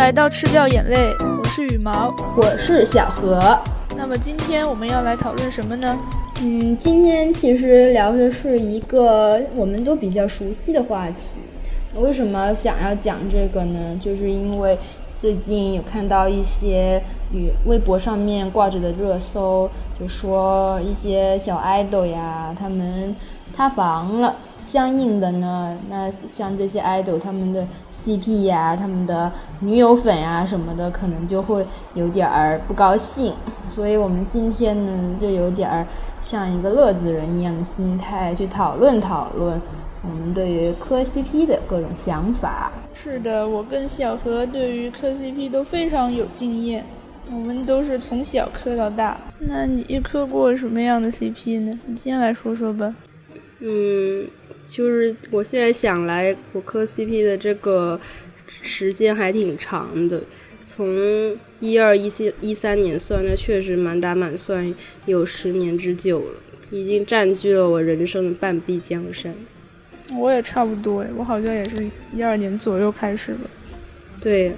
来到吃掉眼泪，我是羽毛，我是小何。那么今天我们要来讨论什么呢？嗯，今天其实聊的是一个我们都比较熟悉的话题。为什么想要讲这个呢？就是因为最近有看到一些与微博上面挂着的热搜，就说一些小爱豆呀，他们塌房了。相应的呢，那像这些爱豆他们的 CP 呀、他们的女友粉呀什么的，可能就会有点儿不高兴。所以我们今天呢，就有点儿像一个乐子人一样的心态去讨论讨论我们对于磕 CP 的各种想法。是的，我跟小何对于磕 CP 都非常有经验，我们都是从小磕到大。那你磕过什么样的 CP 呢？你先来说说吧。嗯，就是我现在想来，我磕 CP 的这个时间还挺长的，从一二一四一三年算，那确实满打满算有十年之久了，已经占据了我人生的半壁江山。我也差不多哎，我好像也是一二年左右开始的。对，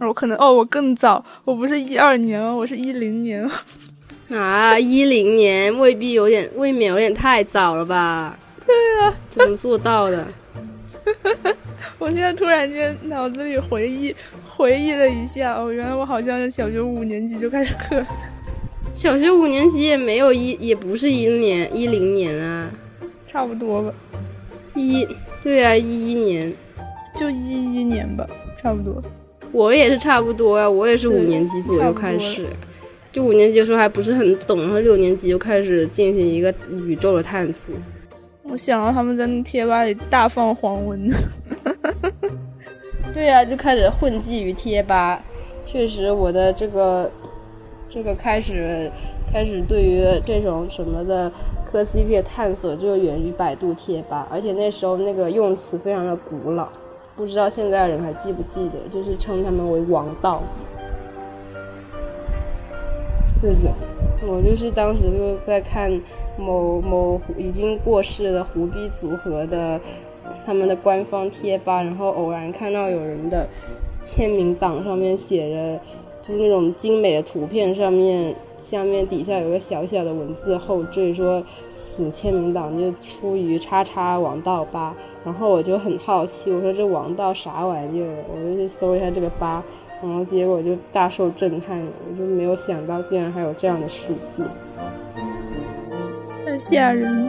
我可能哦，我更早，我不是一二年哦，我是一零年。啊，一零年未必有点，未免有点太早了吧？对啊，怎么做到的？我现在突然间脑子里回忆回忆了一下，哦，原来我好像是小学五年级就开始磕。小学五年级也没有一，也不是一年一零年啊，差不多吧。一，对啊，一一年，就一一年吧，差不多。我也是差不多啊，我也是五年级左右开始。就五年级的时候还不是很懂，然后六年级就开始进行一个宇宙的探索。我想到他们在那贴吧里大放黄文。对呀，就开始混迹于贴吧。确实，我的这个这个开始开始对于这种什么的磕 CP 的探索，就源于百度贴吧，而且那时候那个用词非常的古老，不知道现在人还记不记得，就是称他们为王道。是的，我就是当时就在看某某已经过世的胡逼组合的他们的官方贴吧，然后偶然看到有人的签名档上面写着，就是那种精美的图片，上面下面底下有个小小的文字后缀，说此签名档就出于叉叉王道吧，然后我就很好奇，我说这王道啥玩意儿，我就去搜一下这个吧。然后结果就大受震撼，我就没有想到竟然还有这样的世界，太吓人。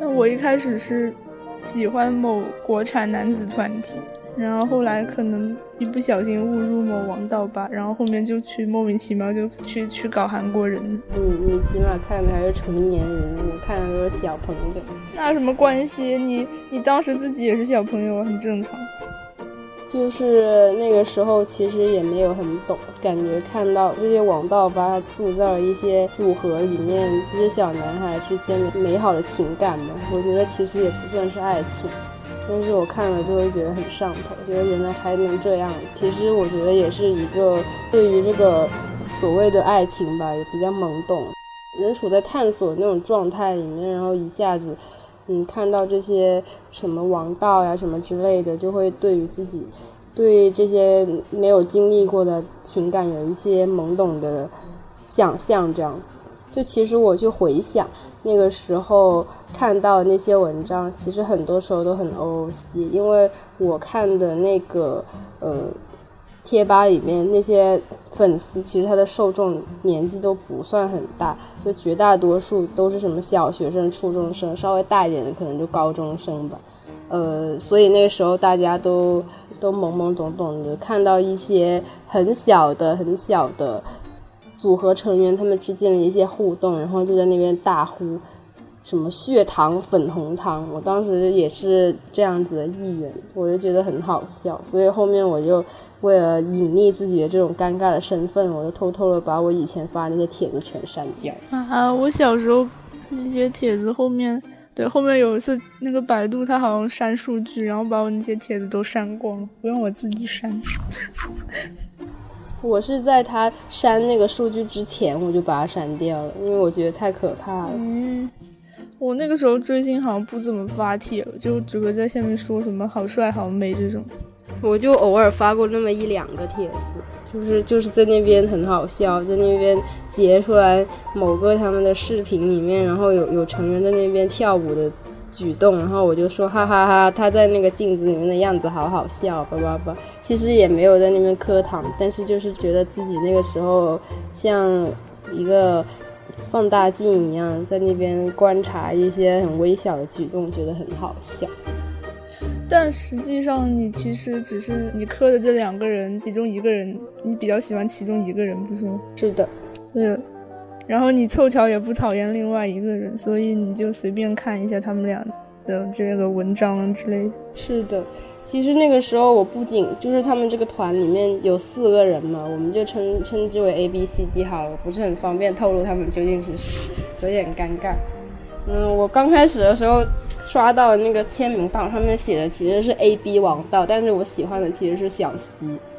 那我一开始是喜欢某国产男子团体，然后后来可能一不小心误入某王道吧，然后后面就去莫名其妙就去去搞韩国人。你你起码看的还是成年人，我看的都是小朋友。那什么关系？你你当时自己也是小朋友，很正常。就是那个时候，其实也没有很懂，感觉看到这些网道吧塑造了一些组合里面这些小男孩之间的美好的情感嘛。我觉得其实也不算是爱情，但是我看了就会觉得很上头，觉得原来还能这样。其实我觉得也是一个对于这个所谓的爱情吧，也比较懵懂，人处在探索那种状态里面，然后一下子。嗯，看到这些什么王道呀、什么之类的，就会对于自己对这些没有经历过的情感有一些懵懂的想象，这样子。就其实我去回想那个时候看到那些文章，其实很多时候都很 O O C，因为我看的那个呃。贴吧里面那些粉丝，其实他的受众年纪都不算很大，就绝大多数都是什么小学生、初中生，稍微大一点的可能就高中生吧。呃，所以那时候大家都都懵懵懂懂的，看到一些很小的、很小的组合成员他们之间的一些互动，然后就在那边大呼什么血糖、粉红糖。我当时也是这样子的一员，我就觉得很好笑，所以后面我就。为了隐匿自己的这种尴尬的身份，我就偷偷的把我以前发那些帖子全删掉。啊，我小时候那些帖子后面，对，后面有一次那个百度它好像删数据，然后把我那些帖子都删光了，不用我自己删。我是在他删那个数据之前，我就把它删掉了，因为我觉得太可怕了。嗯，我那个时候追星好像不怎么发帖，就只会在下面说什么好帅好美这种。我就偶尔发过那么一两个帖子，就是就是在那边很好笑，在那边截出来某个他们的视频里面，然后有有成员在那边跳舞的举动，然后我就说哈哈哈，他在那个镜子里面的样子好好笑，叭叭叭。其实也没有在那边磕糖，但是就是觉得自己那个时候像一个放大镜一样，在那边观察一些很微小的举动，觉得很好笑。但实际上，你其实只是你磕的这两个人其中一个人，你比较喜欢其中一个人，不是吗？是的，对。然后你凑巧也不讨厌另外一个人，所以你就随便看一下他们俩的这个文章之类的。是的，其实那个时候我不仅就是他们这个团里面有四个人嘛，我们就称称之为 A B C D 好了，不是很方便透露他们究竟是谁，有点尴尬。嗯，我刚开始的时候。刷到那个签名档上面写的其实是 A B 王道，但是我喜欢的其实是小 C。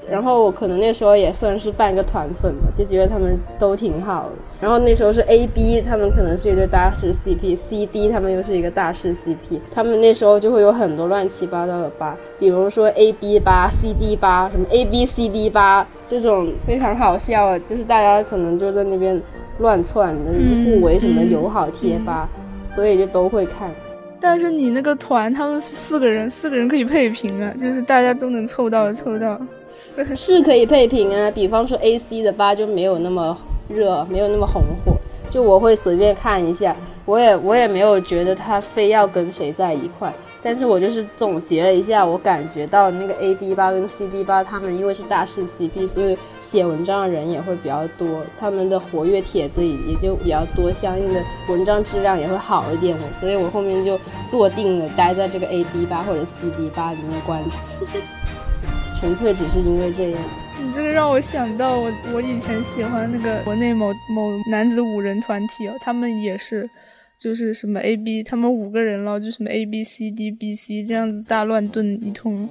然后我可能那时候也算是半个团粉吧，就觉得他们都挺好的。然后那时候是 A B，他们可能是一对大师 CP；C D 他们又是一个大师 CP。他们那时候就会有很多乱七八糟的吧，比如说 A B 八、C D 八，什么 A B C D 八这种非常好笑，就是大家可能就在那边乱窜的，互为什么友好贴吧，所以就都会看。但是你那个团，他们四个人，四个人可以配平啊，就是大家都能凑到凑到，是可以配平啊。比方说 A C 的吧就没有那么热，没有那么红火，就我会随便看一下，我也我也没有觉得他非要跟谁在一块。但是我就是总结了一下，我感觉到那个 A B 八跟 C D 八，他们因为是大势 C P，所以写文章的人也会比较多，他们的活跃帖子也也就比较多，相应的文章质量也会好一点。我所以我后面就坐定了，待在这个 A B 八或者 C D 八里面观察，纯粹只是因为这样。你这个让我想到我我以前喜欢那个国内某某男子五人团体哦，他们也是。就是什么 A B，他们五个人了，就什么 A B C D B C 这样子大乱炖一通，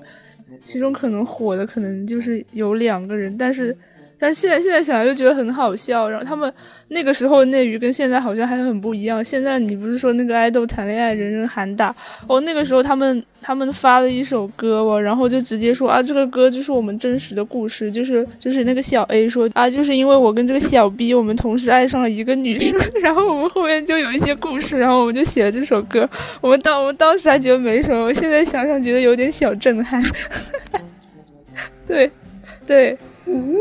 其中可能火的可能就是有两个人，但是。但现在现在想来就觉得很好笑，然后他们那个时候内娱跟现在好像还很不一样。现在你不是说那个爱豆谈恋爱人人喊打哦？那个时候他们他们发了一首歌哦，然后就直接说啊，这个歌就是我们真实的故事，就是就是那个小 A 说啊，就是因为我跟这个小 B 我们同时爱上了一个女生，然后我们后面就有一些故事，然后我们就写了这首歌。我们当我们当时还觉得没什么，我现在想想觉得有点小震撼。对，对，嗯。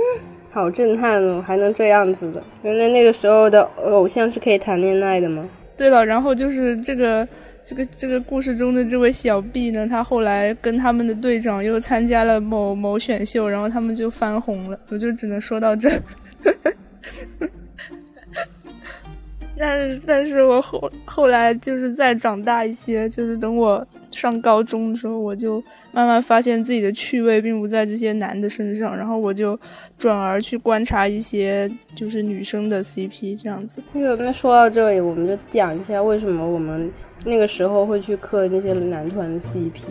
好震撼哦，还能这样子的！原来那个时候的偶像是可以谈恋爱的吗？对了，然后就是这个这个这个故事中的这位小 B 呢，他后来跟他们的队长又参加了某某选秀，然后他们就翻红了。我就只能说到这。呵呵呵但是，但是我后后来就是再长大一些，就是等我上高中的时候，我就慢慢发现自己的趣味并不在这些男的身上，然后我就转而去观察一些就是女生的 CP 这样子。那个，那说到这里，我们就讲一下为什么我们那个时候会去磕那些男团的 CP。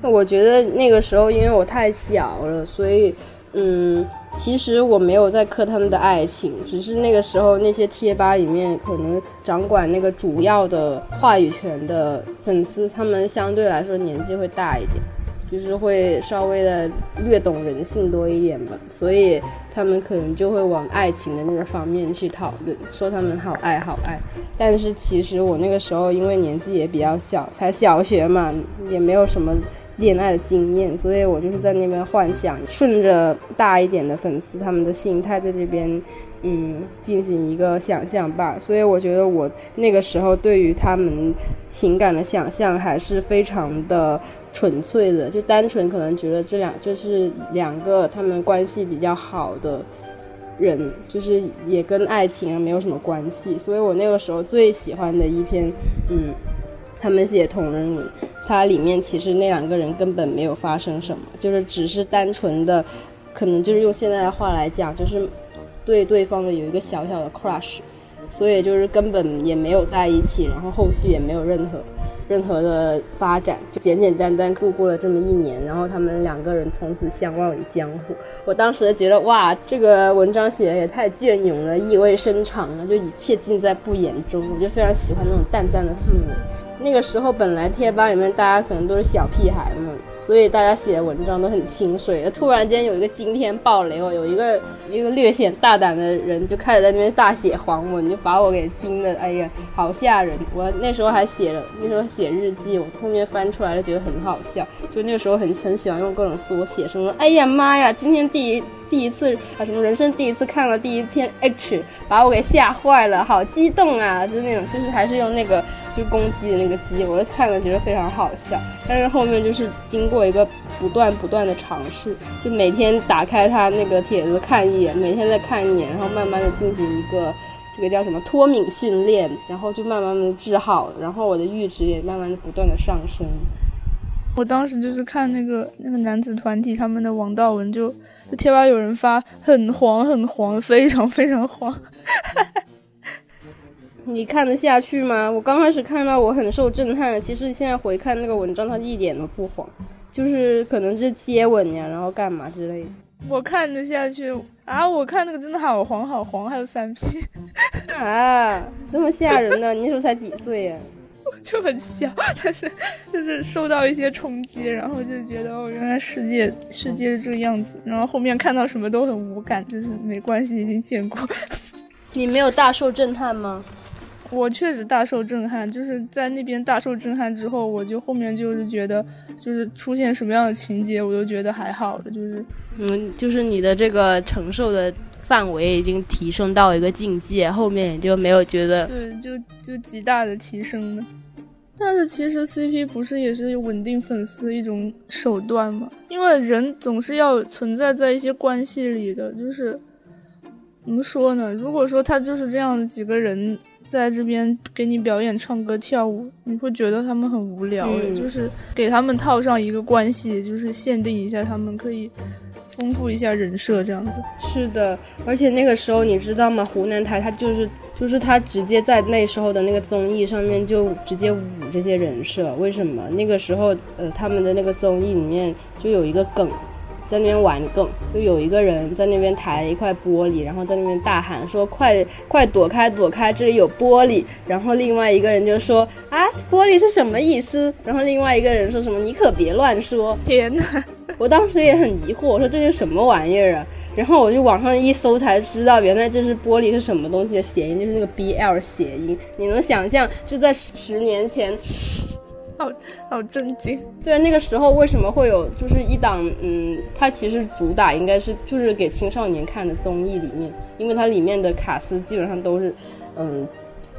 那我觉得那个时候因为我太小了，所以。嗯，其实我没有在磕他们的爱情，只是那个时候那些贴吧里面可能掌管那个主要的话语权的粉丝，他们相对来说年纪会大一点，就是会稍微的略懂人性多一点吧，所以他们可能就会往爱情的那个方面去讨论，说他们好爱好爱。但是其实我那个时候因为年纪也比较小，才小学嘛，也没有什么。恋爱的经验，所以我就是在那边幻想，顺着大一点的粉丝他们的心态，在这边，嗯，进行一个想象吧。所以我觉得我那个时候对于他们情感的想象还是非常的纯粹的，就单纯可能觉得这两就是两个他们关系比较好的人，就是也跟爱情没有什么关系。所以我那个时候最喜欢的一篇，嗯，他们写同人文。它里面其实那两个人根本没有发生什么，就是只是单纯的，可能就是用现在的话来讲，就是对对方的有一个小小的 crush，所以就是根本也没有在一起，然后后续也没有任何任何的发展，就简简单单度过了这么一年，然后他们两个人从此相忘于江湖。我当时觉得哇，这个文章写的也太隽永了，意味深长了，就一切尽在不言中，我就非常喜欢那种淡淡的氛围。那个时候本来贴吧里面大家可能都是小屁孩嘛。所以大家写的文章都很清水。突然间有一个惊天暴雷哦，有一个一个略显大胆的人就开始在那边大写黄文，就把我给惊的，哎呀，好吓人！我那时候还写了，那时候写日记，我后面翻出来了，觉得很好笑。就那个时候很很喜欢用各种缩写，什么哎呀妈呀，今天第一第一次啊，什么人生第一次看了第一篇 H，把我给吓坏了，好激动啊！就那种，就是还是用那个。就攻击的那个鸡，我看了觉得非常好笑，但是后面就是经过一个不断不断的尝试，就每天打开他那个帖子看一眼，每天再看一眼，然后慢慢的进行一个这个叫什么脱敏训练，然后就慢慢的治好，然后我的阈值也慢慢的不断的上升。我当时就是看那个那个男子团体他们的王道文，就就贴吧有人发很黄很黄，非常非常黄。你看得下去吗？我刚开始看到我很受震撼，其实现在回看那个文章，它一点都不黄，就是可能是接吻呀，然后干嘛之类的。我看得下去啊！我看那个真的好黄好黄，还有三 P 啊，这么吓人呢？你那时候才几岁呀？就很小，但是就是受到一些冲击，然后就觉得哦，原来世界世界是这个样子。然后后面看到什么都很无感，就是没关系，已经见过。你没有大受震撼吗？我确实大受震撼，就是在那边大受震撼之后，我就后面就是觉得，就是出现什么样的情节，我都觉得还好的，就是，嗯，就是你的这个承受的范围已经提升到一个境界，后面也就没有觉得，对，就就极大的提升了。但是其实 CP 不是也是稳定粉丝一种手段吗？因为人总是要存在在一些关系里的，就是怎么说呢？如果说他就是这样几个人。在这边给你表演唱歌跳舞，你会觉得他们很无聊。就是给他们套上一个关系，就是限定一下他们，可以丰富一下人设，这样子。是的，而且那个时候你知道吗？湖南台他就是就是他直接在那时候的那个综艺上面就直接舞这些人设。为什么？那个时候呃他们的那个综艺里面就有一个梗。在那边玩梗，就有一个人在那边抬了一块玻璃，然后在那边大喊说：“快快躲开，躲开，这里有玻璃。”然后另外一个人就说：“啊，玻璃是什么意思？”然后另外一个人说什么：“你可别乱说。”天哪！我当时也很疑惑，我说这是什么玩意儿啊？然后我就网上一搜才知道，原来这是玻璃是什么东西的谐音，就是那个 B L 谐音。你能想象就在十年前？好好震惊！对，那个时候为什么会有就是一档嗯，它其实主打应该是就是给青少年看的综艺里面，因为它里面的卡斯基本上都是嗯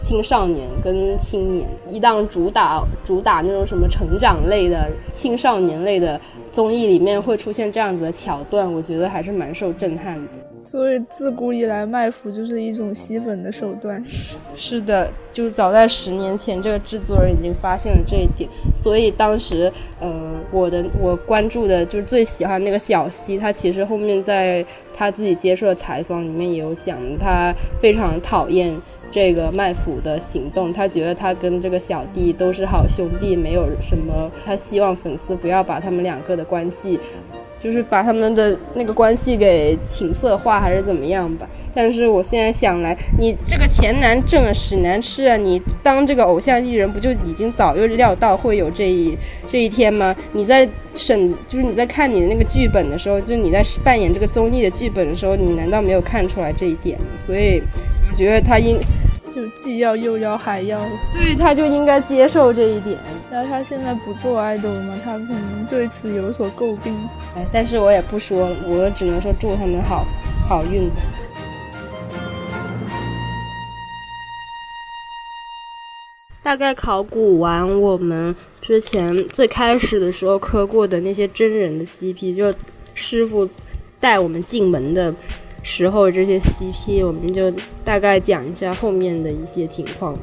青少年跟青年，一档主打主打那种什么成长类的青少年类的综艺里面会出现这样子的桥段，我觉得还是蛮受震撼的。所以自古以来，卖腐就是一种吸粉的手段。是的，就是早在十年前，这个制作人已经发现了这一点。所以当时，呃，我的我关注的就是最喜欢那个小西，他其实后面在他自己接受的采访里面也有讲，他非常讨厌这个卖腐的行动。他觉得他跟这个小弟都是好兄弟，没有什么。他希望粉丝不要把他们两个的关系。就是把他们的那个关系给情色化，还是怎么样吧？但是我现在想来，你这个钱难挣，屎难吃啊！你当这个偶像艺人，不就已经早就料到会有这一这一天吗？你在审，就是你在看你的那个剧本的时候，就你在扮演这个综艺的剧本的时候，你难道没有看出来这一点？所以我觉得他应。就既要又要还要，对，他就应该接受这一点。然后他现在不做爱豆了吗？他可能对此有所诟病。哎，但是我也不说了，我只能说祝他们好好运。大概考古完我们之前最开始的时候磕过的那些真人的 CP，就师傅带我们进门的。时候这些 CP，我们就大概讲一下后面的一些情况。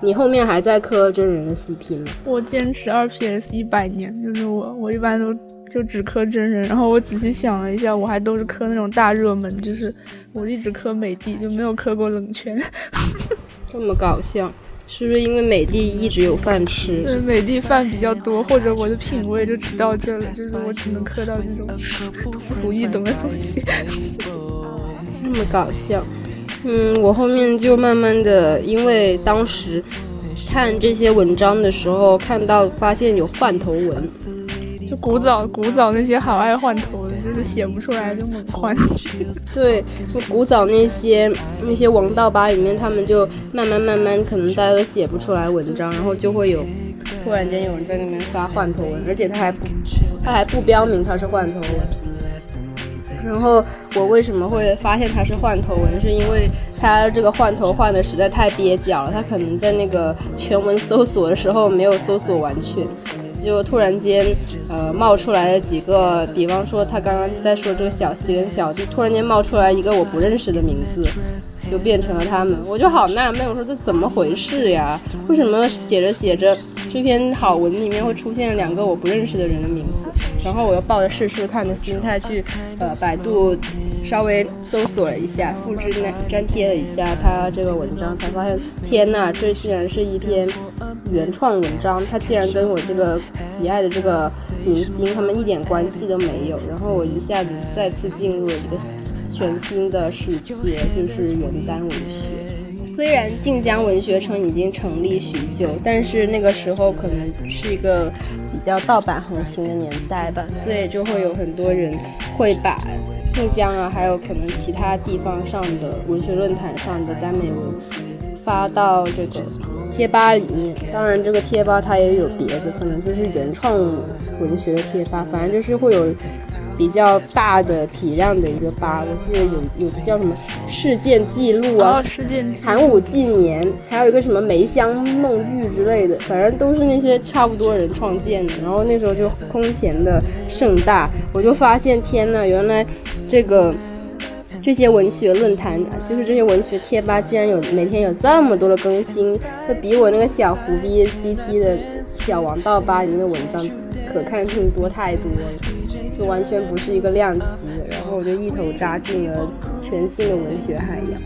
你后面还在磕真人的 CP 吗？我坚持二 PS 一百年，就是我，我一般都就只磕真人。然后我仔细想了一下，我还都是磕那种大热门，就是我一直磕美帝，就没有磕过冷圈。这么搞笑。是不是因为美的一直有饭吃？对，美的饭比较多，或者我的品味就只到这了，就是我只能磕到这种不易懂的东西。那么搞笑，嗯，我后面就慢慢的，因为当时看这些文章的时候，看到发现有换头文，就古早古早那些好爱换头的，就是写不出来就猛换。对，就古早那些那些王道吧里面，他们就慢慢慢慢，可能大家都写不出来文章，然后就会有突然间有人在那边发换头文，而且他还不他还不标明他是换头文。然后我为什么会发现他是换头文？是因为他这个换头换的实在太蹩脚了，他可能在那个全文搜索的时候没有搜索完全，就突然间呃冒出来了几个，比方说他刚刚在说这个小西跟小，就突然间冒出来一个我不认识的名字，就变成了他们，我就好纳闷，我说这怎么回事呀？为什么写着写着这篇好文里面会出现两个我不认识的人的名字？然后我又抱着试试看的心态去，呃，百度稍微搜索了一下，复制粘粘贴了一下他这个文章，才发现，天呐，这竟然是一篇原创文章，他竟然跟我这个喜爱的这个明星他们一点关系都没有。然后我一下子再次进入了一个全新的世界，就是原耽文学。虽然晋江文学城已经成立许久，但是那个时候可能是一个比较盗版横行的年代吧，所以就会有很多人会把晋江啊，还有可能其他地方上的文学论坛上的耽美文。发到这个贴吧里面。当然，这个贴吧它也有别的，可能就是原创文学的贴吧，反正就是会有。比较大的体量的一个吧，我记得有有叫什么事件记录啊，事件寒武纪年，还有一个什么梅香梦玉之类的，反正都是那些差不多人创建的。然后那时候就空前的盛大，我就发现天呐，原来这个这些文学论坛，就是这些文学贴吧，竟然有每天有这么多的更新，这比我那个小胡逼 CP 的小王道吧里面的文章可看性多太多了。就完全不是一个量级的，然后我就一头扎进了全新的文学海洋，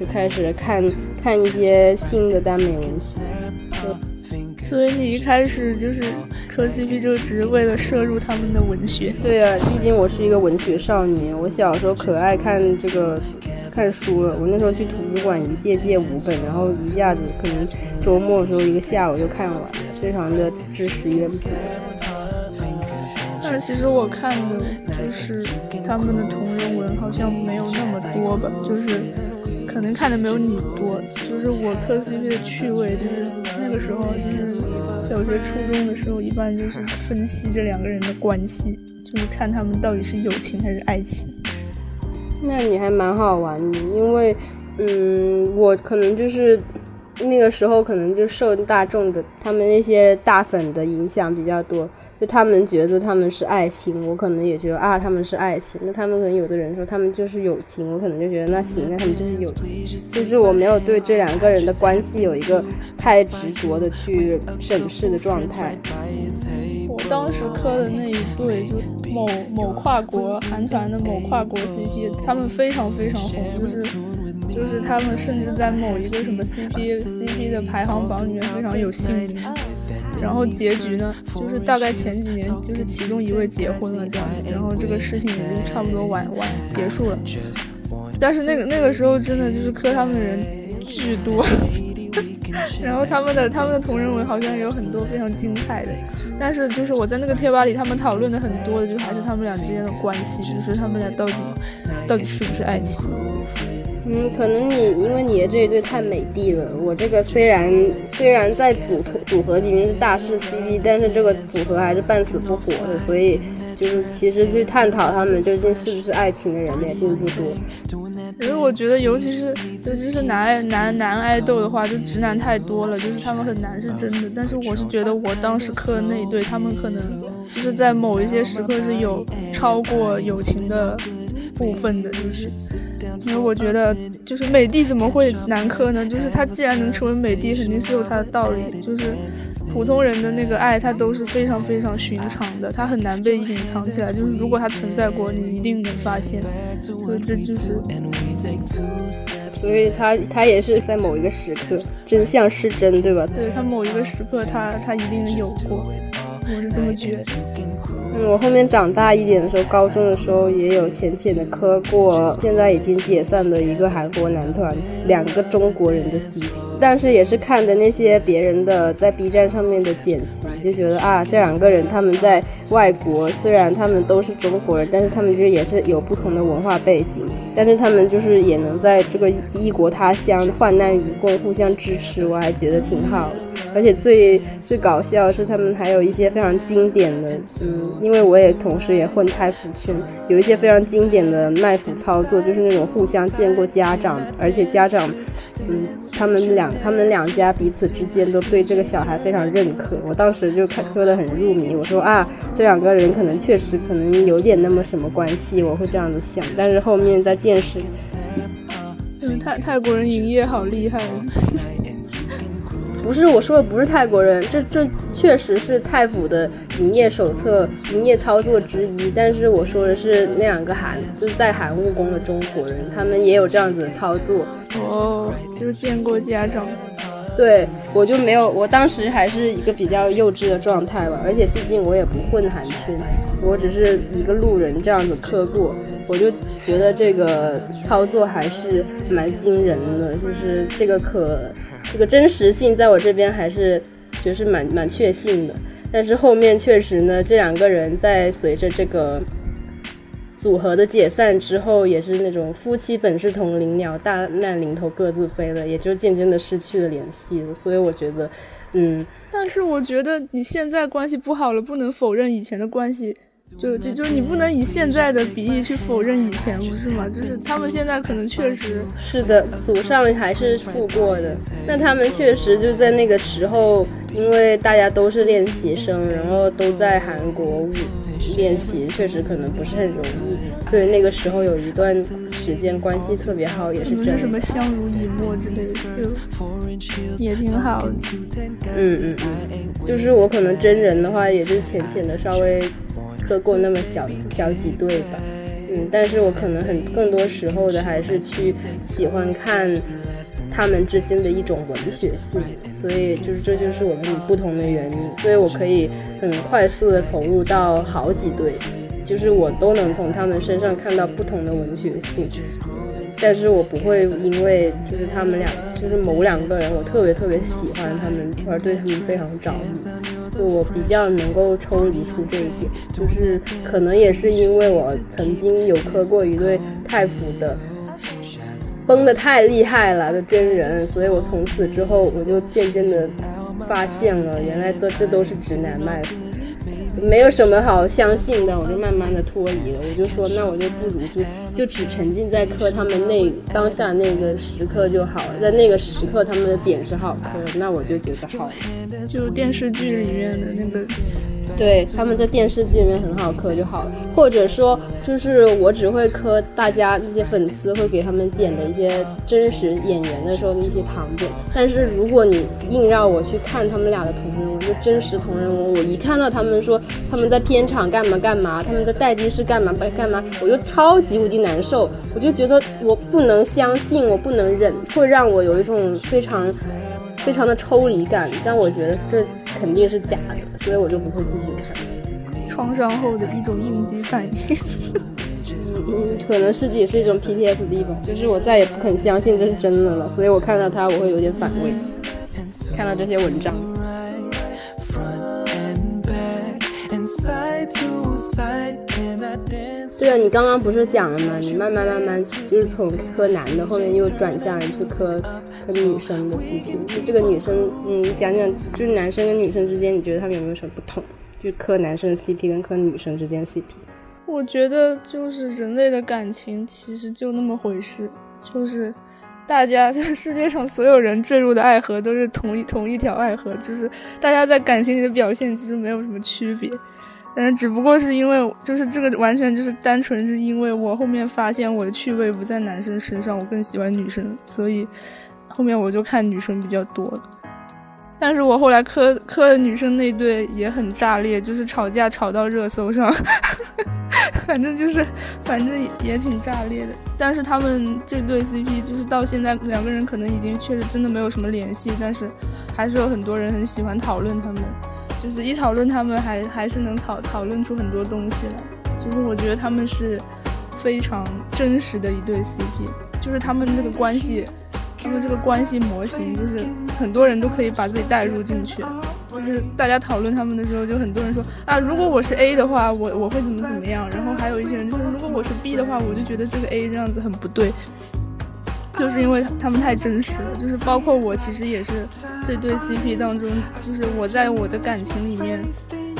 就开始看看一些新的耽美文学。所以你一开始就是磕 CP，就只是为了摄入他们的文学？对啊，毕竟我是一个文学少年，我小时候可爱看这个看书了。我那时候去图书馆一借借五本，然后一下子可能周末的时候一个下午就看完了，非常的知识渊博。但其实我看的就是他们的同人文，好像没有那么多吧，就是可能看的没有你多。就是我磕 CP 的趣味，就是那个时候就是小学初中的时候，一般就是分析这两个人的关系，就是看他们到底是友情还是爱情。那你还蛮好玩的，因为嗯，我可能就是。那个时候可能就受大众的他们那些大粉的影响比较多，就他们觉得他们是爱情，我可能也觉得啊他们是爱情。那他们可能有的人说他们就是友情，我可能就觉得那行，那他们就是友情。就是我没有对这两个人的关系有一个太执着的去审视的状态。我当时磕的那一对就某某跨国韩团的某跨国 CP，他们非常非常红，就是。就是他们甚至在某一个什么 CP CP 的排行榜里面非常有姓名，然后结局呢，就是大概前几年就是其中一位结婚了这样，然后这个事情也就差不多完完结束了。但是那个那个时候真的就是磕他们的人巨多，然后他们的他们的同人文好像也有很多非常精彩的，但是就是我在那个贴吧里，他们讨论的很多的就还是他们俩之间的关系，就是他们俩到底到底是不是爱情。嗯，可能你因为你的这一对太美帝了，我这个虽然虽然在组组合里面是大势 CP，但是这个组合还是半死不活的，所以就是其实去探讨他们究竟是不是爱情的人也并不多。其实我觉得，尤其是尤其是男爱男男爱豆的话，就直男太多了，就是他们很难是真的。但是我是觉得，我当时磕的那一对，他们可能就是在某一些时刻是有超过友情的。部分的，就是因为我觉得，就是美帝怎么会难磕呢？就是他既然能成为美帝，肯定是有他的道理。就是普通人的那个爱，他都是非常非常寻常的，他很难被隐藏起来。就是如果他存在过，你一定能发现。所以这就是，所以他他也是在某一个时刻，真相是真，对吧？对他某一个时刻，他他一定有过。我是这么觉得。嗯，我后面长大一点的时候，高中的时候也有浅浅的磕过，现在已经解散的一个韩国男团，两个中国人的 CP，但是也是看的那些别人的在 B 站上面的剪辑，就觉得啊，这两个人他们在外国，虽然他们都是中国人，但是他们就是也是有不同的文化背景，但是他们就是也能在这个异国他乡患难与共，互相支持，我还觉得挺好的。而且最最搞笑的是，他们还有一些非常经典的，嗯，因为我也同时也混太服圈，有一些非常经典的卖腐操作，就是那种互相见过家长，而且家长，嗯，他们两他们两家彼此之间都对这个小孩非常认可。我当时就看磕得很入迷，我说啊，这两个人可能确实可能有点那么什么关系，我会这样子想。但是后面在见识，嗯，泰泰国人营业好厉害。不是我说的，不是泰国人，这这确实是泰府的营业手册、营业操作之一。但是我说的是那两个韩，就是在韩务工的中国人，他们也有这样子的操作。哦，就是见过家长。对，我就没有，我当时还是一个比较幼稚的状态吧，而且毕竟我也不混韩圈，我只是一个路人这样子磕过，我就觉得这个操作还是蛮惊人的，就是这个可。这个真实性在我这边还是就是蛮蛮确信的，但是后面确实呢，这两个人在随着这个组合的解散之后，也是那种夫妻本是同林鸟，大难临头各自飞了，也就渐渐的失去了联系。所以我觉得，嗯，但是我觉得你现在关系不好了，不能否认以前的关系。就就就你不能以现在的比例去否认以前，不是吗？就是他们现在可能确实是的，祖上还是富过的。那他们确实就在那个时候，因为大家都是练习生，然后都在韩国练习，确实可能不是很容易。所以那个时候有一段时间关系特别好，也是真的。什么相濡以沫之类的，就也挺好的。嗯嗯嗯，就是我可能真人的话，也就浅浅的稍微。过那么小小几对吧，嗯，但是我可能很更多时候的还是去喜欢看他们之间的一种文学性，所以就是这就是我们不同的原因，所以我可以很快速的投入到好几对，就是我都能从他们身上看到不同的文学性。但是我不会因为就是他们俩就是某两个人，我特别特别喜欢他们，而对他们非常着迷。就我比较能够抽离出这一点，就是可能也是因为我曾经有磕过一对太服的，崩的太厉害了的真人，所以我从此之后我就渐渐的发现了，原来这这都是直男卖腐。没有什么好相信的，我就慢慢的脱离了。我就说，那我就不如就就只沉浸在磕他们那当下那个时刻就好了，在那个时刻他们的点是好磕，那我就觉得好。就电视剧里面的那个。对，他们在电视剧里面很好磕就好了，或者说就是我只会磕大家那些粉丝会给他们剪的一些真实演员的时候的一些糖点。但是如果你硬让我去看他们俩的同人文，就真实同人文，我一看到他们说他们在片场干嘛干嘛，他们在待机室干嘛干嘛，我就超级无敌难受，我就觉得我不能相信，我不能忍，会让我有一种非常。非常的抽离感，让我觉得这肯定是假的，所以我就不会继续看。创伤后的一种应激反应，嗯，可能是也是一种 PTSD 吧，就是我再也不肯相信这是真的了，所以我看到它我会有点反胃，看到这些文章。对啊，你刚刚不是讲了吗？你慢慢慢慢就是从磕男的，后面又转向去磕磕女生的 CP。就这个女生，嗯，讲讲就是男生跟女生之间，你觉得他们有没有什么不同？就磕男生 CP 跟磕女生之间 CP。我觉得就是人类的感情其实就那么回事，就是大家这世界上所有人坠入的爱河都是同一同一条爱河，就是大家在感情里的表现其实没有什么区别。但只不过是因为，就是这个完全就是单纯是因为我后面发现我的趣味不在男生身上，我更喜欢女生，所以后面我就看女生比较多。但是我后来磕磕的女生那对也很炸裂，就是吵架吵到热搜上，反正就是反正也挺炸裂的。但是他们这对 CP 就是到现在两个人可能已经确实真的没有什么联系，但是还是有很多人很喜欢讨论他们。就是一讨论他们还还是能讨讨论出很多东西来。就是我觉得他们是非常真实的一对 CP，就是他们这个关系，他们这个关系模型，就是很多人都可以把自己带入进去。就是大家讨论他们的时候，就很多人说啊，如果我是 A 的话，我我会怎么怎么样。然后还有一些人就说，如果我是 B 的话，我就觉得这个 A 这样子很不对。就是因为他们太真实了，就是包括我其实也是这对 CP 当中，就是我在我的感情里面，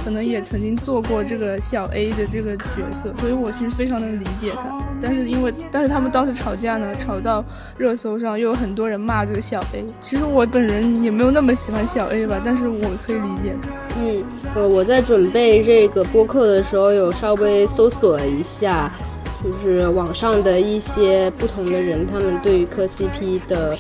可能也曾经做过这个小 A 的这个角色，所以我其实非常能理解他。但是因为，但是他们当时吵架呢，吵到热搜上，又有很多人骂这个小 A。其实我本人也没有那么喜欢小 A 吧，但是我可以理解。嗯，呃，我在准备这个播客的时候，有稍微搜索了一下。就是网上的一些不同的人，他们对于磕 CP 的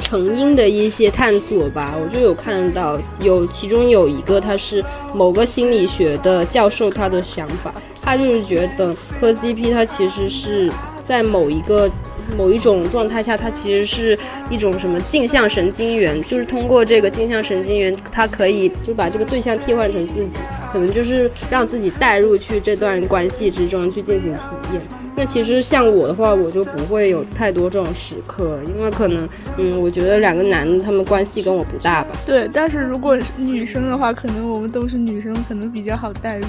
成因的一些探索吧，我就有看到，有其中有一个他是某个心理学的教授，他的想法，他就是觉得磕 CP 他其实是在某一个某一种状态下，它其实是一种什么镜像神经元，就是通过这个镜像神经元，它可以就把这个对象替换成自己。可能就是让自己带入去这段关系之中去进行体验。那其实像我的话，我就不会有太多这种时刻，因为可能，嗯，我觉得两个男的他们关系跟我不大吧。对，但是如果是女生的话，可能我们都是女生，可能比较好带入。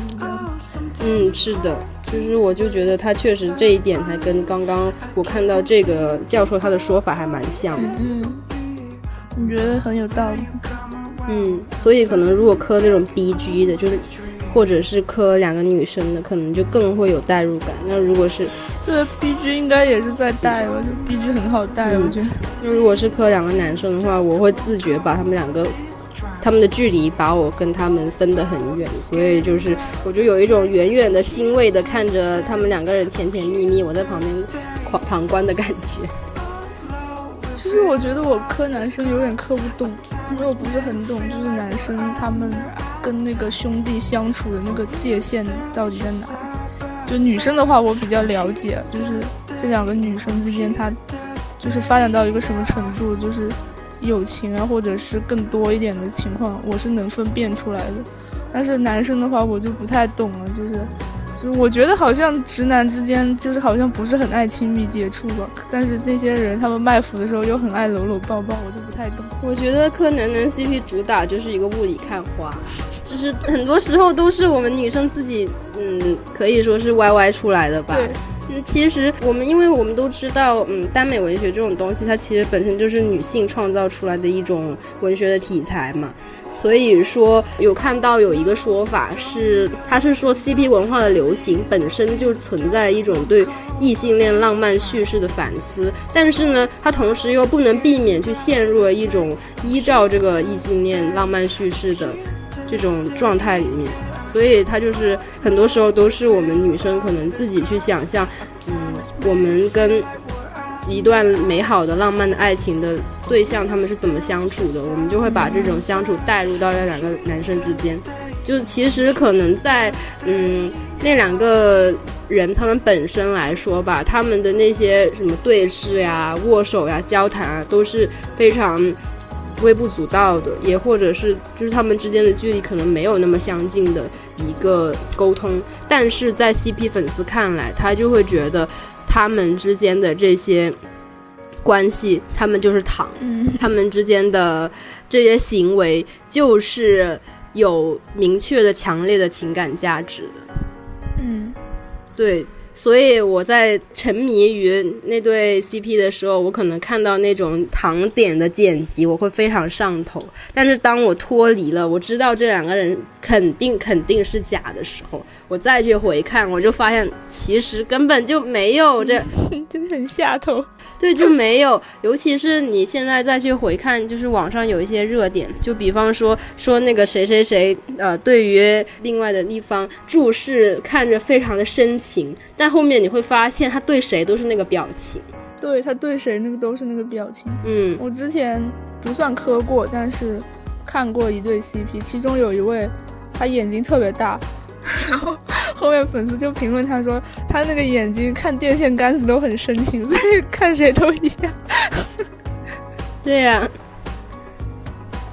嗯，是的，就是我就觉得他确实这一点还跟刚刚我看到这个教授他的说法还蛮像的。嗯，你觉得很有道理。嗯，所以可能如果磕那种 B G 的，就是或者是磕两个女生的，可能就更会有代入感。那如果是对 B G 应该也是在带吧，就 B G 很好带，我觉得。那如果是磕两个男生的话，我会自觉把他们两个他们的距离把我跟他们分得很远，所以就是我就有一种远远的欣慰的看着他们两个人甜甜蜜蜜，我在旁边旁旁观的感觉。其实我觉得我磕男生有点磕不动，因为我不是很懂，就是男生他们跟那个兄弟相处的那个界限到底在哪。就女生的话，我比较了解，就是这两个女生之间，她就是发展到一个什么程度，就是友情啊，或者是更多一点的情况，我是能分辨出来的。但是男生的话，我就不太懂了，就是。就我觉得好像直男之间就是好像不是很爱亲密接触吧，但是那些人他们卖腐的时候又很爱搂搂抱抱，我就不太懂。我觉得柯南男 CP 主打就是一个雾里看花，就是很多时候都是我们女生自己，嗯，可以说是 YY 出来的吧。嗯，其实我们因为我们都知道，嗯，耽美文学这种东西，它其实本身就是女性创造出来的一种文学的题材嘛。所以说，有看到有一个说法是，他是说 CP 文化的流行本身就存在一种对异性恋浪漫叙事的反思，但是呢，它同时又不能避免去陷入了一种依照这个异性恋浪漫叙事的这种状态里面，所以它就是很多时候都是我们女生可能自己去想象，嗯，我们跟。一段美好的浪漫的爱情的对象，他们是怎么相处的？我们就会把这种相处带入到那两个男生之间。就其实可能在嗯那两个人他们本身来说吧，他们的那些什么对视呀、握手呀、交谈啊，都是非常微不足道的，也或者是就是他们之间的距离可能没有那么相近的一个沟通。但是在 CP 粉丝看来，他就会觉得。他们之间的这些关系，他们就是糖，他们之间的这些行为就是有明确的、强烈的情感价值的。嗯，对。所以我在沉迷于那对 CP 的时候，我可能看到那种糖点的剪辑，我会非常上头。但是当我脱离了，我知道这两个人肯定肯定是假的时候，我再去回看，我就发现其实根本就没有这，真的很下头。对，就没有。尤其是你现在再去回看，就是网上有一些热点，就比方说说那个谁谁谁，呃，对于另外的一方注视，看着非常的深情，但后面你会发现，他对谁都是那个表情，对他对谁那个都是那个表情。嗯，我之前不算磕过，但是看过一对 CP，其中有一位他眼睛特别大，然后后面粉丝就评论他说他那个眼睛看电线杆子都很深情，所以看谁都一样。对呀。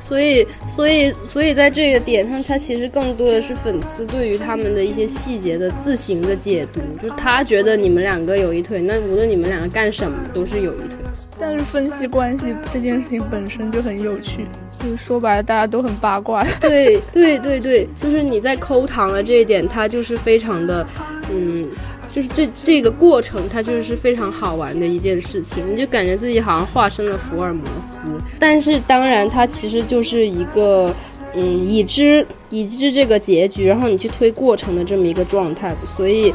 所以，所以，所以在这个点上，他其实更多的是粉丝对于他们的一些细节的自行的解读，就他觉得你们两个有一腿，那无论你们两个干什么都是有一腿。但是分析关系这件事情本身就很有趣，就是说白了，大家都很八卦。对对对对，就是你在抠糖的这一点，他就是非常的，嗯。就是这这个过程，它就是非常好玩的一件事情，你就感觉自己好像化身了福尔摩斯。但是当然，它其实就是一个，嗯，已知已知这个结局，然后你去推过程的这么一个状态。所以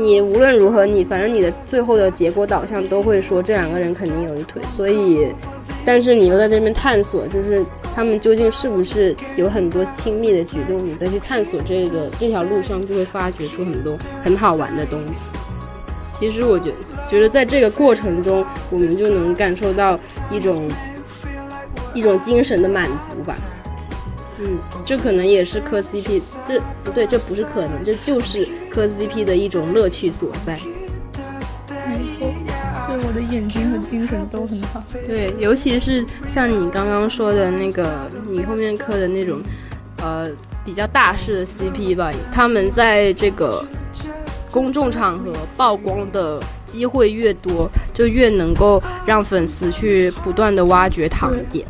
你无论如何，你反正你的最后的结果导向都会说这两个人肯定有一腿。所以，但是你又在这边探索，就是。他们究竟是不是有很多亲密的举动？你再去探索这个这条路上，就会发掘出很多很好玩的东西。其实我觉觉得在这个过程中，我们就能感受到一种一种精神的满足吧。嗯，这可能也是磕 CP，这不对，这不是可能，这就是磕 CP 的一种乐趣所在。对我的眼睛和精神都很好。对，尤其是像你刚刚说的那个，你后面磕的那种，呃，比较大势的 CP 吧，他们在这个公众场合曝光的机会越多，就越能够让粉丝去不断的挖掘糖点，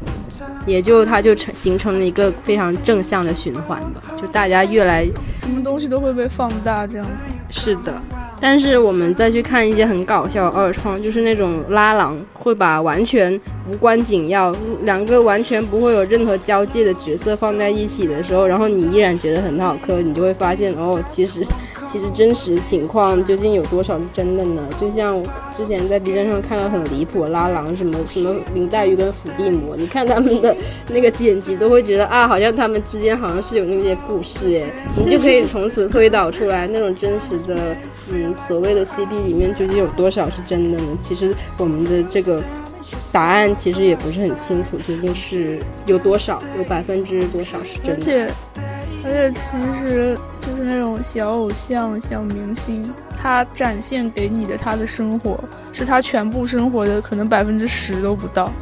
也就它就成形成了一个非常正向的循环吧，就大家越来什么东西都会被放大，这样子。是的。但是我们再去看一些很搞笑的二创，就是那种拉郎会把完全无关紧要、两个完全不会有任何交界的角色放在一起的时候，然后你依然觉得很好磕，你就会发现哦，其实。其实真实情况究竟有多少是真的呢？就像之前在 B 站上看到很离谱拉郎什么什么林黛玉跟伏地魔，你看他们的那个剪辑都会觉得啊，好像他们之间好像是有那些故事诶，你就可以从此推导出来那种真实的嗯所谓的 CP 里面究竟有多少是真的呢？其实我们的这个答案其实也不是很清楚，究竟是有多少有百分之多少是真的。而且其实就是那种小偶像、小明星，他展现给你的他的生活，是他全部生活的可能百分之十都不到。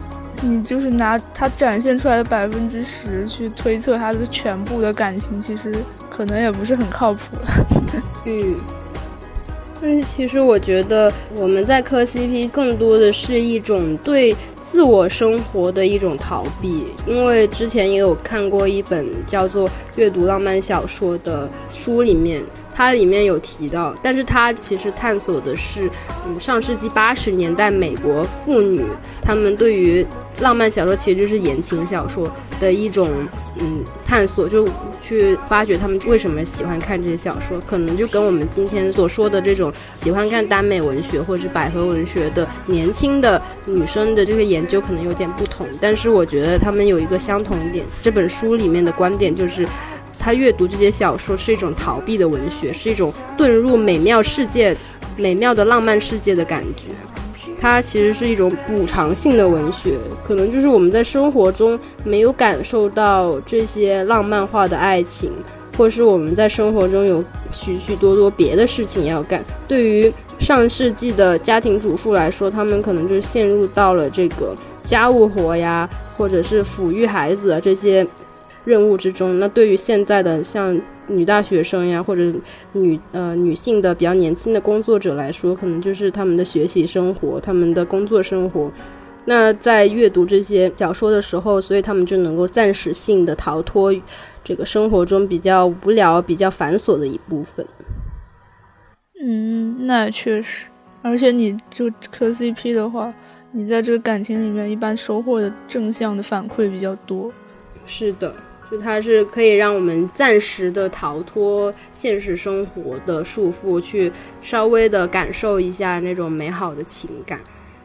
你就是拿他展现出来的百分之十去推测他的全部的感情，其实可能也不是很靠谱。嗯，但是其实我觉得我们在磕 CP 更多的是一种对。自我生活的一种逃避，因为之前也有看过一本叫做《阅读浪漫小说》的书，里面它里面有提到，但是它其实探索的是，嗯，上世纪八十年代美国妇女她们对于。浪漫小说其实就是言情小说的一种，嗯，探索，就去发掘他们为什么喜欢看这些小说，可能就跟我们今天所说的这种喜欢看耽美文学或者是百合文学的年轻的女生的这个研究可能有点不同，但是我觉得他们有一个相同点，这本书里面的观点就是，他阅读这些小说是一种逃避的文学，是一种遁入美妙世界、美妙的浪漫世界的感觉。它其实是一种补偿性的文学，可能就是我们在生活中没有感受到这些浪漫化的爱情，或是我们在生活中有许许多多别的事情要干。对于上世纪的家庭主妇来说，他们可能就陷入到了这个家务活呀，或者是抚育孩子这些任务之中。那对于现在的像。女大学生呀，或者女呃女性的比较年轻的工作者来说，可能就是他们的学习生活，他们的工作生活。那在阅读这些小说的时候，所以他们就能够暂时性的逃脱这个生活中比较无聊、比较繁琐的一部分。嗯，那确实。而且你就磕 CP 的话，你在这个感情里面一般收获的正向的反馈比较多。是的。就它是可以让我们暂时的逃脱现实生活的束缚，去稍微的感受一下那种美好的情感。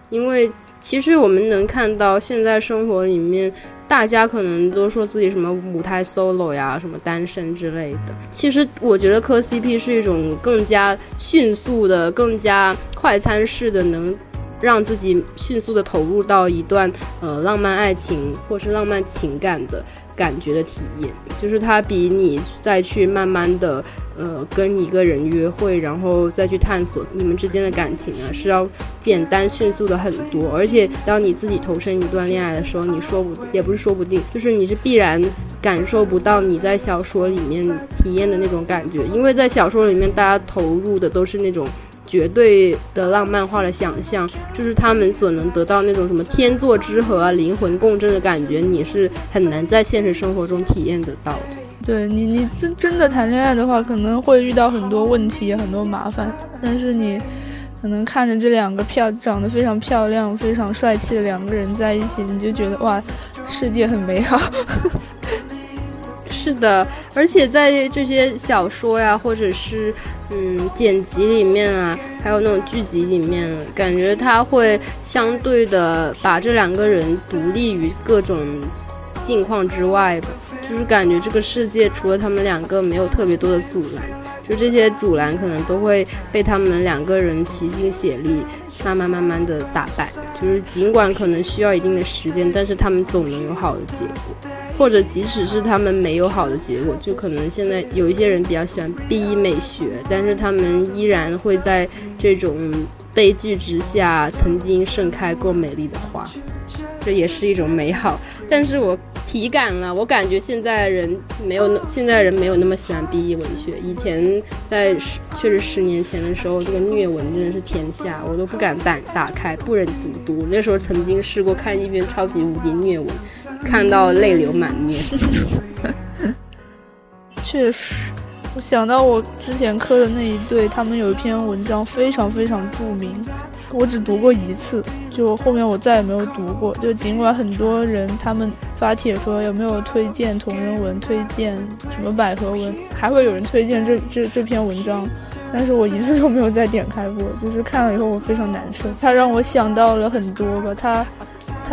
因为其实我们能看到现在生活里面，大家可能都说自己什么舞台 solo 呀，什么单身之类的。其实我觉得磕 CP 是一种更加迅速的、更加快餐式的能。让自己迅速的投入到一段呃浪漫爱情或是浪漫情感的感觉的体验，就是它比你再去慢慢的呃跟一个人约会，然后再去探索你们之间的感情啊，是要简单迅速的很多。而且当你自己投身一段恋爱的时候，你说不也不是说不定，就是你是必然感受不到你在小说里面体验的那种感觉，因为在小说里面大家投入的都是那种。绝对的浪漫化的想象，就是他们所能得到那种什么天作之合啊、灵魂共振的感觉，你是很难在现实生活中体验得到的。对你，你真真的谈恋爱的话，可能会遇到很多问题、很多麻烦，但是你可能看着这两个漂、长得非常漂亮、非常帅气的两个人在一起，你就觉得哇，世界很美好。是的，而且在这些小说呀，或者是嗯剪辑里面啊，还有那种剧集里面，感觉他会相对的把这两个人独立于各种境况之外吧，就是感觉这个世界除了他们两个，没有特别多的阻拦，就这些阻拦可能都会被他们两个人齐心协力，慢慢慢慢的打败。就是尽管可能需要一定的时间，但是他们总能有好的结果。或者即使是他们没有好的结果，就可能现在有一些人比较喜欢 B 美学，但是他们依然会在这种悲剧之下，曾经盛开过美丽的花，这也是一种美好。但是我体感了，我感觉现在人没有那现在人没有那么喜欢 B E 文学。以前在十确实十年前的时候，这个虐文真的是天下，我都不敢打打开，不忍卒读。那时候曾经试过看一篇超级无敌虐文。看到泪流满面，确实，我想到我之前磕的那一对，他们有一篇文章非常非常著名，我只读过一次，就后面我再也没有读过。就尽管很多人他们发帖说有没有推荐同人文，推荐什么百合文，还会有人推荐这这这篇文章，但是我一次都没有再点开过，就是看了以后我非常难受，它让我想到了很多吧，它。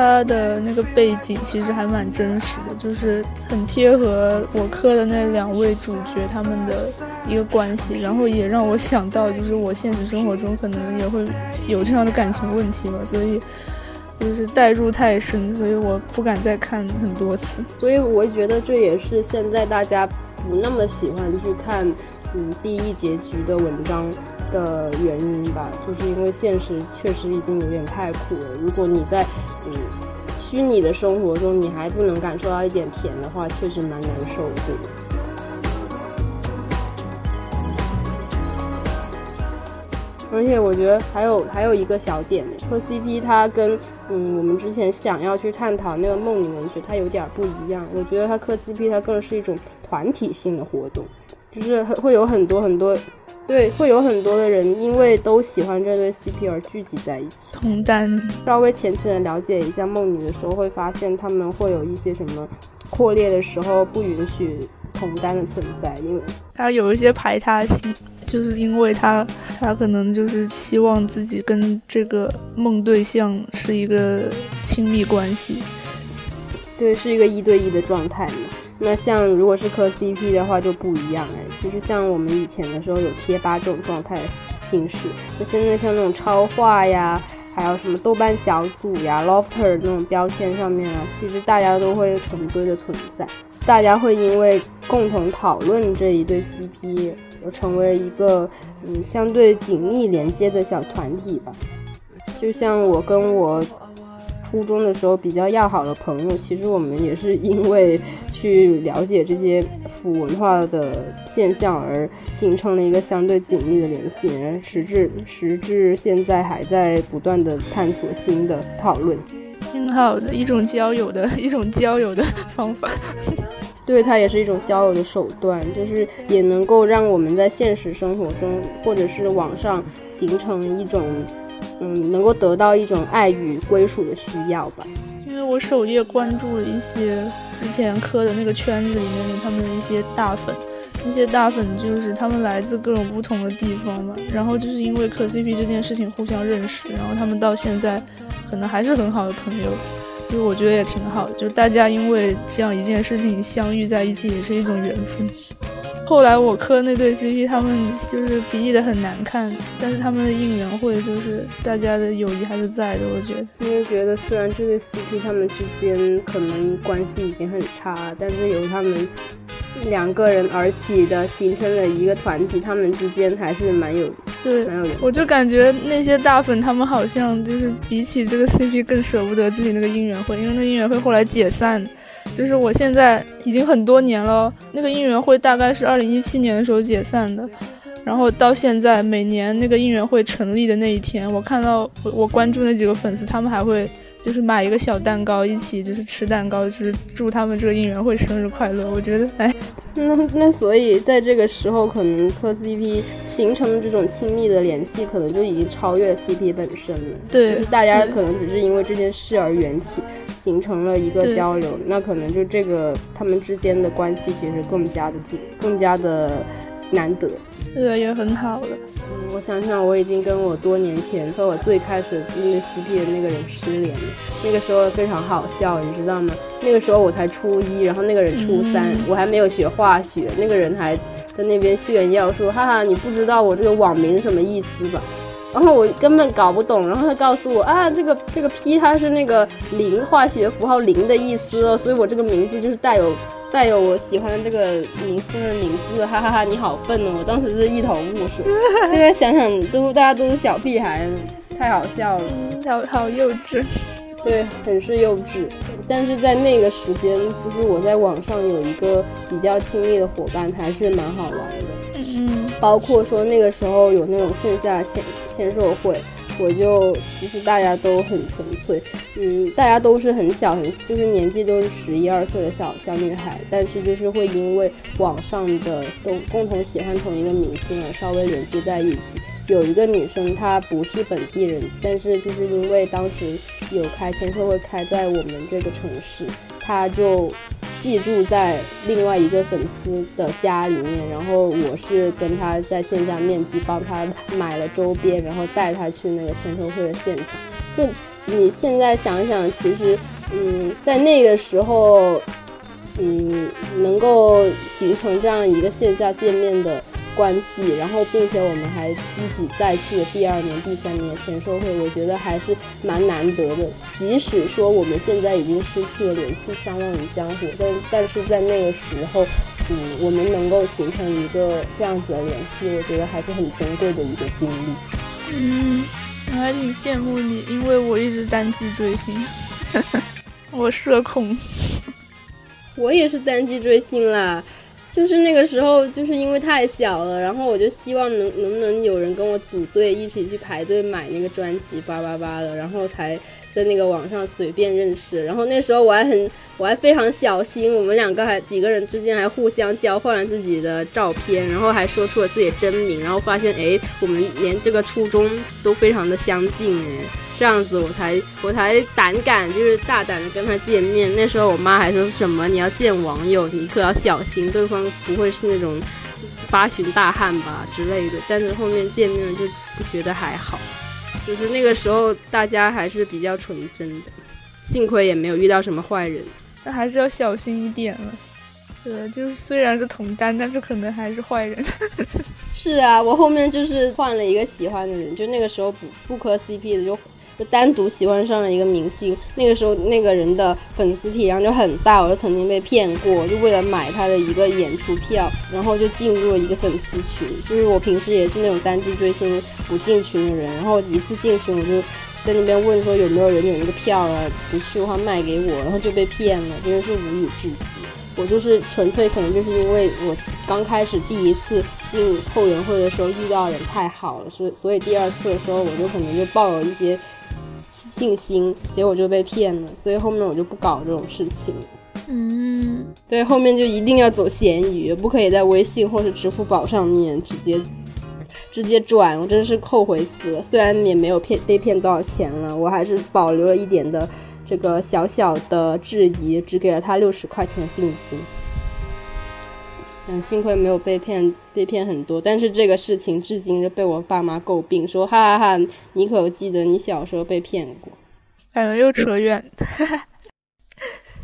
他的那个背景其实还蛮真实的，就是很贴合我磕的那两位主角他们的一个关系，然后也让我想到，就是我现实生活中可能也会有这样的感情问题吧，所以就是代入太深，所以我不敢再看很多次。所以我觉得这也是现在大家不那么喜欢去看嗯 B E 结局的文章。的原因吧，就是因为现实确实已经有点太苦了。如果你在嗯虚拟的生活中，你还不能感受到一点甜的话，确实蛮难受的。而且我觉得还有还有一个小点，磕 CP 它跟嗯我们之前想要去探讨那个梦女文学它有点不一样。我觉得它磕 CP 它更是一种团体性的活动，就是会有很多很多。对，会有很多的人因为都喜欢这对 CP 而聚集在一起。同担，稍微浅浅的了解一下梦女的时候，会发现他们会有一些什么扩列的时候不允许同担的存在，因为他有一些排他性，就是因为他他可能就是希望自己跟这个梦对象是一个亲密关系，对，是一个一对一的状态嘛。那像如果是磕 CP 的话就不一样哎，就是像我们以前的时候有贴吧这种状态的形式，那现在像那种超话呀，还有什么豆瓣小组呀、Lofter 那种标签上面啊，其实大家都会成堆的存在，大家会因为共同讨论这一对 CP 而成为一个嗯相对紧密连接的小团体吧，就像我跟我。初中的时候比较要好的朋友，其实我们也是因为去了解这些腐文化的现象而形成了一个相对紧密的联系，时至时至现在还在不断的探索新的讨论，挺好的一种交友的一种交友的方法，对它也是一种交友的手段，就是也能够让我们在现实生活中或者是网上形成一种。嗯，能够得到一种爱与归属的需要吧。因为我首页关注了一些之前磕的那个圈子里面的他们的一些大粉，那些大粉就是他们来自各种不同的地方嘛，然后就是因为磕 CP 这件事情互相认识，然后他们到现在可能还是很好的朋友，所以我觉得也挺好，就大家因为这样一件事情相遇在一起，也是一种缘分。后来我磕那对 CP，他们就是比例的很难看，但是他们的应援会就是大家的友谊还是在的，我觉得。因为觉得虽然这对 CP 他们之间可能关系已经很差，但是由他们两个人而起的形成了一个团体，他们之间还是蛮有对蛮有缘。我就感觉那些大粉他们好像就是比起这个 CP 更舍不得自己那个应援会，因为那应援会后来解散。就是我现在已经很多年了，那个应援会大概是二零一七年的时候解散的，然后到现在每年那个应援会成立的那一天，我看到我我关注那几个粉丝，他们还会就是买一个小蛋糕，一起就是吃蛋糕，就是祝他们这个应援会生日快乐。我觉得，哎，那那所以在这个时候，可能磕 CP 形成的这种亲密的联系，可能就已经超越 CP 本身了。对，就是大家可能只是因为这件事而缘起。形成了一个交流，那可能就这个他们之间的关系其实更加的紧，更加的难得。对，也很好了。嗯，我想想，我已经跟我多年前和我最开始那个 CP 的那个人失联了。那个时候非常好笑，你知道吗？那个时候我才初一，然后那个人初三，嗯我还没有学化学，那个人还在那边炫耀说：“哈哈，你不知道我这个网名什么意思吧？”然后我根本搞不懂，然后他告诉我啊，这个这个 P 它是那个零化学符号零的意思哦，所以我这个名字就是带有带有我喜欢的这个明星的名字，哈哈哈你好笨哦！我当时是一头雾水，现在想想都大家都是小屁孩，太好笑了。嗯，好好幼稚。对，很是幼稚。但是在那个时间，就是我在网上有一个比较亲密的伙伴，还是蛮好玩的。嗯包括说那个时候有那种线下签签售会，我就其实大家都很纯粹，嗯，大家都是很小很就是年纪都是十一二岁的小小女孩，但是就是会因为网上的都共同喜欢同一个明星而稍微连接在一起。有一个女生她不是本地人，但是就是因为当时有开签售会开在我们这个城市，她就寄住在另外一个粉丝的家里面，然后我是跟她在线下面基帮她买了周边，然后带她去那个签售会的现场。就你现在想想，其实，嗯，在那个时候，嗯，能够形成这样一个线下见面的关系，然后并且我们还一起再去了第二年、第三年的签售会，我觉得还是蛮难得的。即使说我们现在已经失去了联系，相忘于江湖，但但是在那个时候，嗯，我们能够形成一个这样子的联系，我觉得还是很珍贵的一个经历。嗯，我还挺羡慕你，因为我一直单机追星，我社恐。我也是单机追星啦，就是那个时候，就是因为太小了，然后我就希望能能不能有人跟我组队一起去排队买那个专辑叭叭叭的，然后才在那个网上随便认识。然后那时候我还很我还非常小心，我们两个还几个人之间还互相交换了自己的照片，然后还说出了自己的真名，然后发现哎，我们连这个初衷都非常的相近哎。这样子我才我才胆敢就是大胆的跟他见面。那时候我妈还说什么你要见网友，你可要小心，对方不会是那种八旬大汉吧之类的。但是后面见面了就觉得还好，就是那个时候大家还是比较纯真的，幸亏也没有遇到什么坏人。但还是要小心一点了。对，就是虽然是同单，但是可能还是坏人。是啊，我后面就是换了一个喜欢的人，就那个时候不不磕 CP 的就。就单独喜欢上了一个明星，那个时候那个人的粉丝体量就很大，我就曾经被骗过，就为了买他的一个演出票，然后就进入了一个粉丝群。就是我平时也是那种单机追星不进群的人，然后一次进群我就在那边问说有没有人有那个票啊，不去的话卖给我，然后就被骗了，真的是无语至极。我就是纯粹可能就是因为我刚开始第一次进后援会的时候遇到人太好了，所以所以第二次的时候我就可能就抱有一些信心，结果就被骗了，所以后面我就不搞这种事情。嗯，对，后面就一定要走闲鱼，不可以在微信或是支付宝上面直接直接转，我真是后悔死了。虽然也没有骗被骗多少钱了，我还是保留了一点的这个小小的质疑，只给了他六十块钱的定金。嗯，幸亏没有被骗，被骗很多。但是这个事情至今就被我爸妈诟病，说哈哈哈，你可记得你小时候被骗过？感觉又扯远。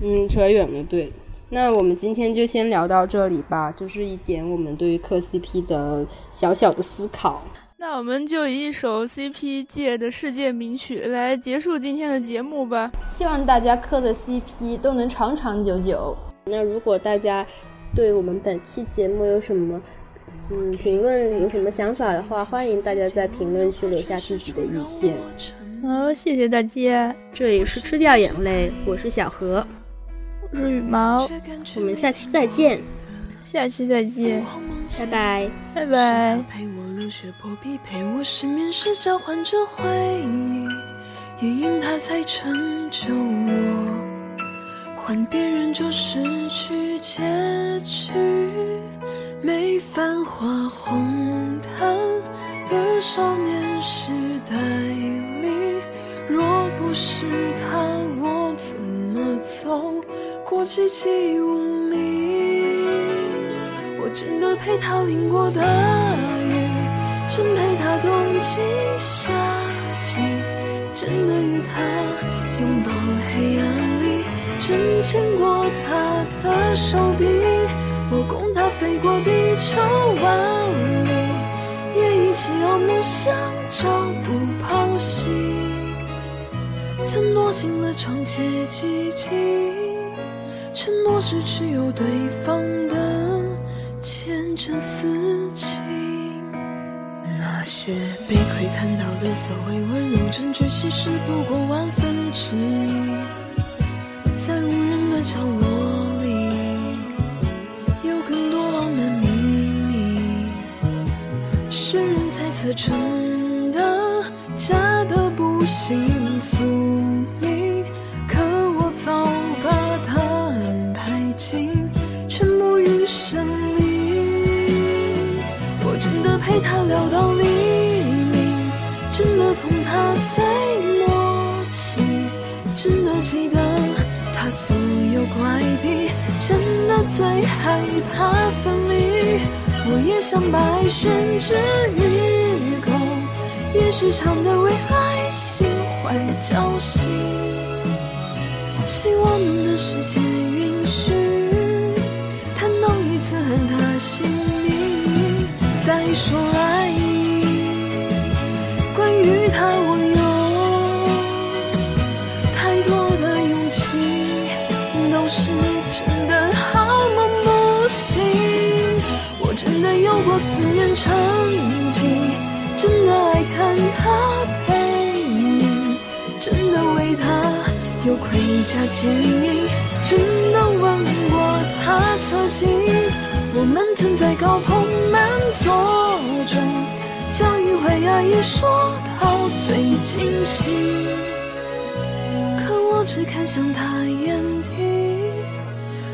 嗯，扯远了，对。那我们今天就先聊到这里吧，就是一点我们对于磕 CP 的小小的思考。那我们就以一首 CP 界的世界名曲来结束今天的节目吧。希望大家磕的 CP 都能长长久久。那如果大家对我们本期节目有什么嗯评论，有什么想法的话，欢迎大家在评论区留下自己的意见。好，谢谢大家。这里是吃掉眼泪，我是小何。我是羽毛，我们下期再见，下期再见，拜拜，拜拜。陪我流血破壁，陪我失眠时交换着回忆，也因他才成就我。换别人就失去结局，没繁华红毯的少年时代里，若不是他，我怎么走？过寂寂无名，我真的陪他淋过的雨，真陪他冬季夏季，真的与他拥抱黑暗，我牵过他的手臂我共他飞过地球万里也一起熬梦想朝不保夕曾躲进了长街寂静承诺是只有对方的前程似锦那些被窥探到的所谓温柔证据其实不过万分之一角落里，有更多浪漫秘密，世人猜测最害怕分离。我也想把爱宣之于口，也时常对为爱心怀侥幸，希望的世界盔甲坚硬，真的吻过他侧颈。我们曾在高朋满座中，将迂回爱意说到最尽兴。可我只看向他眼底，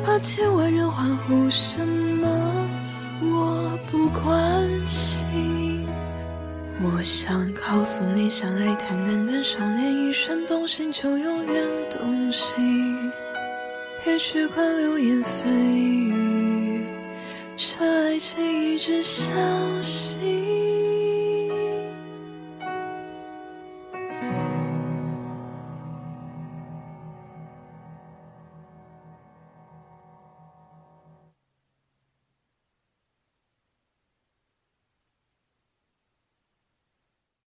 而千万人欢呼什么，我不关心。我想告诉你，相爱太难，但少年一瞬动心就永远动心，别去管流言蜚语。这爱情一直相信。